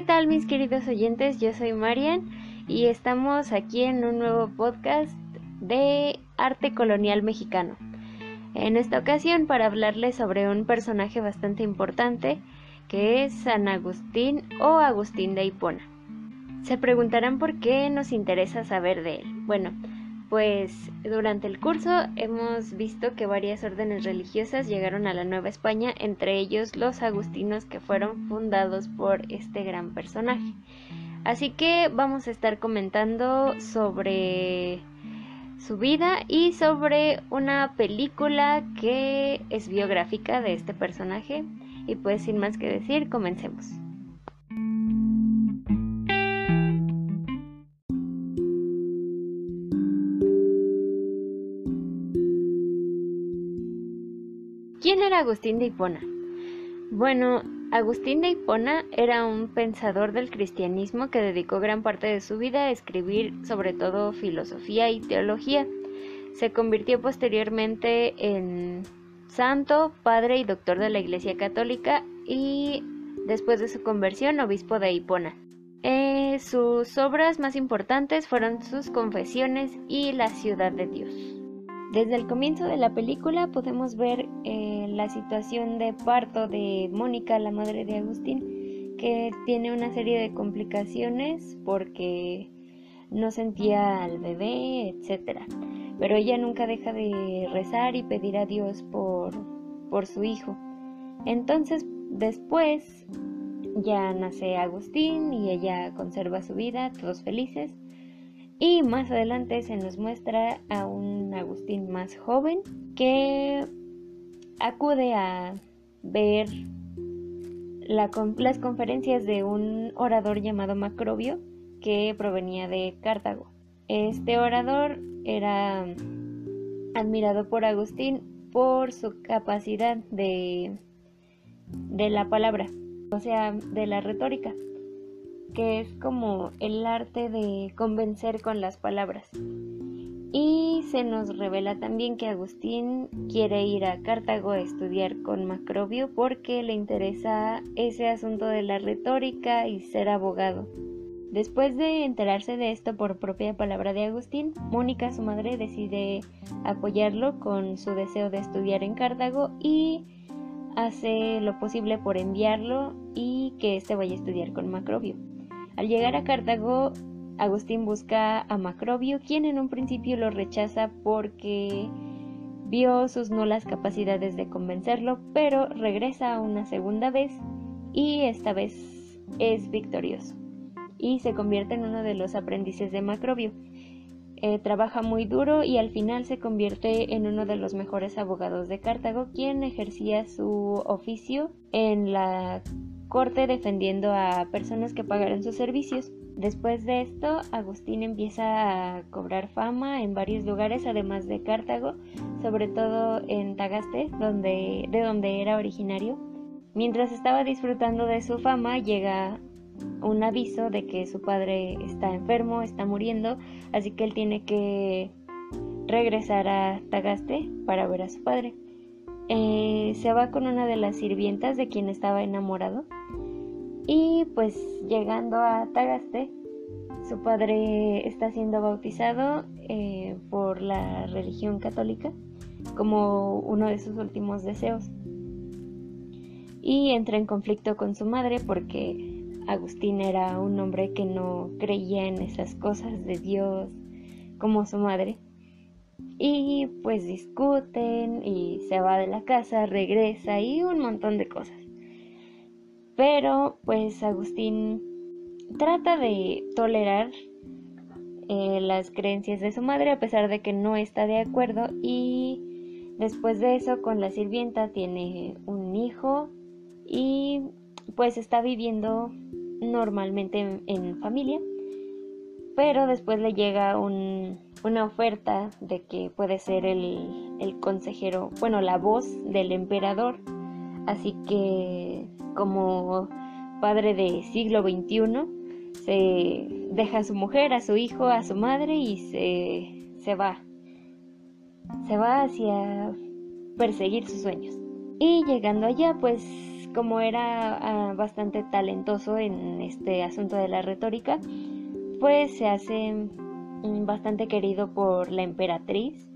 ¿qué tal mis queridos oyentes? Yo soy Marian y estamos aquí en un nuevo podcast de arte colonial mexicano. En esta ocasión para hablarles sobre un personaje bastante importante que es San Agustín o Agustín de Hipona. Se preguntarán por qué nos interesa saber de él. Bueno, pues durante el curso hemos visto que varias órdenes religiosas llegaron a la Nueva España, entre ellos los agustinos que fueron fundados por este gran personaje. Así que vamos a estar comentando sobre su vida y sobre una película que es biográfica de este personaje. Y pues sin más que decir, comencemos. Agustín de Hipona? Bueno, Agustín de Hipona era un pensador del cristianismo que dedicó gran parte de su vida a escribir sobre todo filosofía y teología. Se convirtió posteriormente en santo, padre y doctor de la Iglesia Católica y después de su conversión obispo de Hipona. Eh, sus obras más importantes fueron sus confesiones y la ciudad de Dios. Desde el comienzo de la película podemos ver eh, la situación de parto de Mónica, la madre de Agustín, que tiene una serie de complicaciones porque no sentía al bebé, etc. Pero ella nunca deja de rezar y pedir a Dios por, por su hijo. Entonces, después ya nace Agustín y ella conserva su vida, todos felices. Y más adelante se nos muestra a un Agustín más joven que acude a ver las conferencias de un orador llamado Macrobio que provenía de Cartago. Este orador era admirado por Agustín por su capacidad de, de la palabra, o sea, de la retórica que es como el arte de convencer con las palabras. Y se nos revela también que Agustín quiere ir a Cartago a estudiar con Macrobio porque le interesa ese asunto de la retórica y ser abogado. Después de enterarse de esto por propia palabra de Agustín, Mónica, su madre, decide apoyarlo con su deseo de estudiar en Cartago y hace lo posible por enviarlo y que éste vaya a estudiar con Macrobio. Al llegar a Cartago, Agustín busca a Macrobio, quien en un principio lo rechaza porque vio sus nulas capacidades de convencerlo, pero regresa una segunda vez y esta vez es victorioso y se convierte en uno de los aprendices de Macrobio. Eh, trabaja muy duro y al final se convierte en uno de los mejores abogados de Cartago, quien ejercía su oficio en la corte defendiendo a personas que pagaron sus servicios. Después de esto, Agustín empieza a cobrar fama en varios lugares, además de Cartago, sobre todo en Tagaste, donde, de donde era originario. Mientras estaba disfrutando de su fama, llega un aviso de que su padre está enfermo, está muriendo, así que él tiene que regresar a Tagaste para ver a su padre. Eh, se va con una de las sirvientas de quien estaba enamorado y pues llegando a Tagaste, su padre está siendo bautizado eh, por la religión católica como uno de sus últimos deseos. Y entra en conflicto con su madre porque Agustín era un hombre que no creía en esas cosas de Dios como su madre. Y pues discuten y se va de la casa, regresa y un montón de cosas. Pero pues Agustín trata de tolerar eh, las creencias de su madre a pesar de que no está de acuerdo y después de eso con la sirvienta tiene un hijo y pues está viviendo normalmente en, familia. Pero después le llega una oferta de que puede ser el, el consejero, bueno, la voz del emperador así que como padre de siglo XXI, se deja a su mujer, a su hijo, a su madre y se, se va. Se va hacia perseguir sus sueños. Y llegando allá, pues como era ah, bastante talentoso en este asunto de la retórica, pues se hace mm, bastante querido por la emperatriz,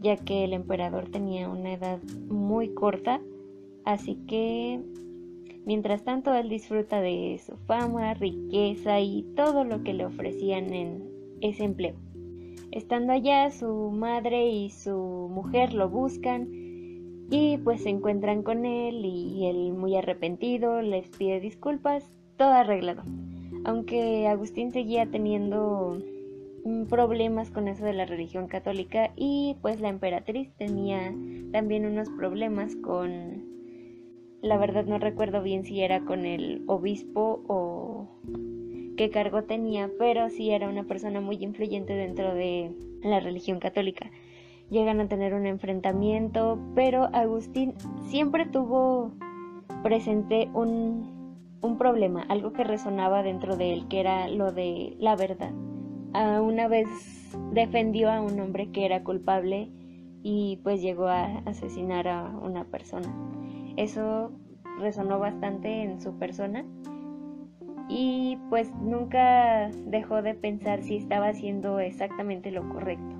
ya que el emperador tenía una edad muy corta, así que mientras tanto él disfruta de su fama, riqueza y todo lo que le ofrecían en ese empleo. Estando allá, su madre y su mujer lo buscan y pues se encuentran con él y él muy arrepentido les pide disculpas, todo arreglado. Aunque Agustín seguía teniendo mm, problemas con eso de la religión católica y pues la emperatriz tenía también unos problemas con la verdad no recuerdo bien si era con el obispo o qué cargo tenía, pero sí era una persona muy influyente dentro de la religión católica llegan a tener un enfrentamiento, pero Agustín siempre tuvo presente un, problema, algo que resonaba dentro de él, que era lo de la verdad. una vez defendió a un hombre que era culpable y pues llegó a asesinar a una persona. Eso resonó bastante en su persona y pues nunca dejó de pensar si estaba haciendo exactamente lo correcto.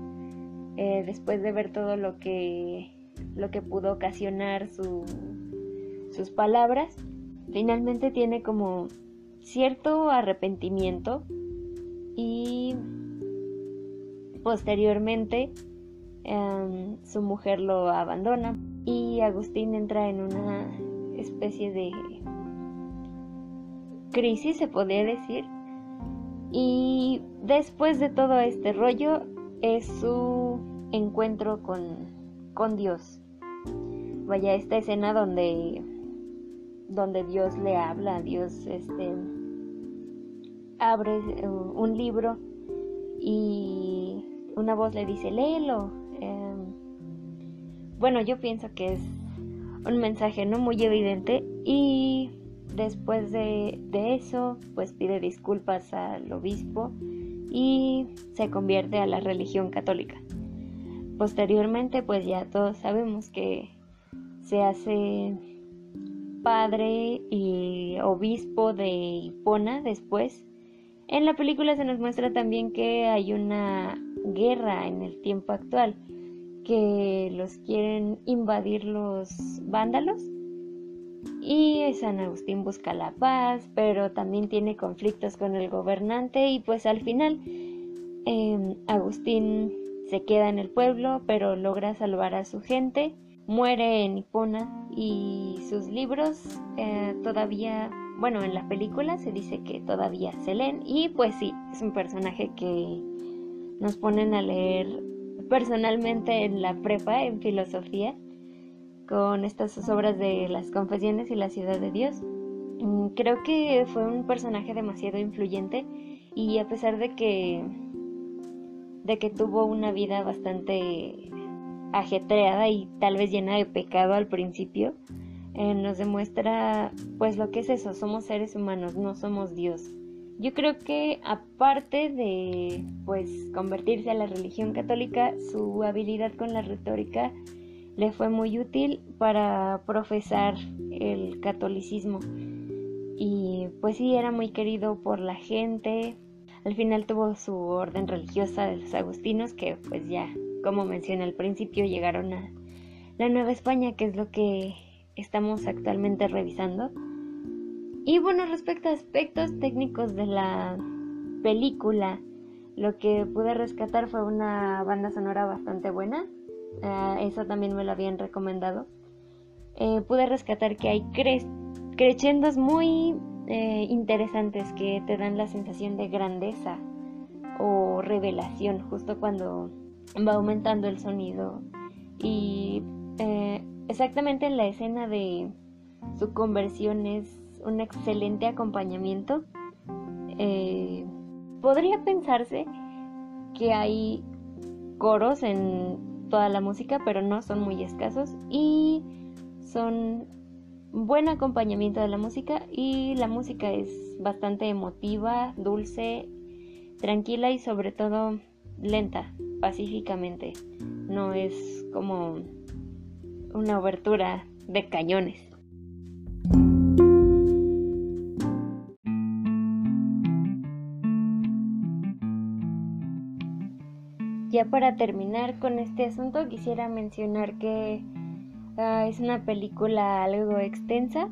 Eh, después de ver todo lo que, lo que pudo ocasionar sus palabras, finalmente tiene como cierto arrepentimiento y posteriormente em, su mujer lo abandona y Agustín entra en una especie de crisis, se podría decir. Y después de todo este rollo, es su encuentro con, Dios. Vaya, esta escena donde, donde Dios le habla, Dios este, abre un libro y una voz le dice, léelo. Bueno, yo pienso que es un mensaje no muy evidente y después de, de eso, pues pide disculpas al obispo y se convierte a la religión católica. Posteriormente, pues ya todos sabemos que se hace padre y obispo de Hipona después. En la película se nos muestra también que hay una guerra en el tiempo actual, que los quieren invadir los vándalos. Y San Agustín busca la paz, pero también tiene conflictos con el gobernante y pues al final em, Agustín se queda en el pueblo, pero logra salvar a su gente, muere en Hipona y sus libros eh, todavía, bueno, en la película se dice que todavía se leen. Y pues sí, es un personaje que nos ponen a leer personalmente en la prepa, en filosofía con estas obras de las confesiones y la ciudad de Dios. Mm, creo que fue un personaje demasiado influyente y a pesar de que de que tuvo una vida bastante ajetreada y tal vez llena de pecado al principio, eh, nos demuestra pues lo que es eso, somos seres humanos, no somos Dios. Yo creo que aparte de pues convertirse a la religión católica, su habilidad con la retórica le fue muy útil para profesar el catolicismo. Y pues sí, era muy querido por la gente. Al final tuvo su orden religiosa de los agustinos, que pues ya, como mencioné al principio, llegaron a la Nueva España, que es lo que estamos actualmente revisando. Y bueno, respecto a aspectos técnicos de la película, lo que pude rescatar fue una banda sonora bastante buena, Ah, eso también me lo habían recomendado. Eh, pude rescatar que hay cre crescendos muy eh, interesantes que te dan la sensación de grandeza o revelación justo cuando va aumentando el sonido. Y eh, exactamente en la escena de su conversión es un excelente acompañamiento. podría pensarse que hay coros en toda la música, pero no son muy escasos y son buen acompañamiento de la música y la música es bastante emotiva, dulce, tranquila y sobre todo lenta, pacíficamente. No es como una obertura de cañones. Ya para terminar con este asunto quisiera mencionar que ah, es una película algo extensa.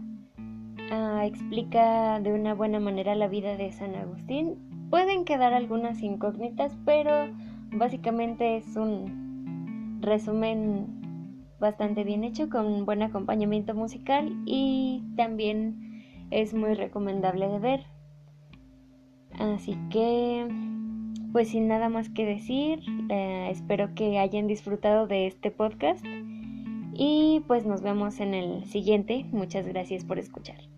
Ah, explica de una buena manera la vida de San Agustín. Pueden quedar algunas incógnitas, pero básicamente es un resumen bastante bien hecho con buen acompañamiento musical y también es muy recomendable de ver. Así que, pues sin nada más que decir, eh, espero que hayan disfrutado de este podcast y pues nos vemos en el siguiente. Muchas gracias por escuchar.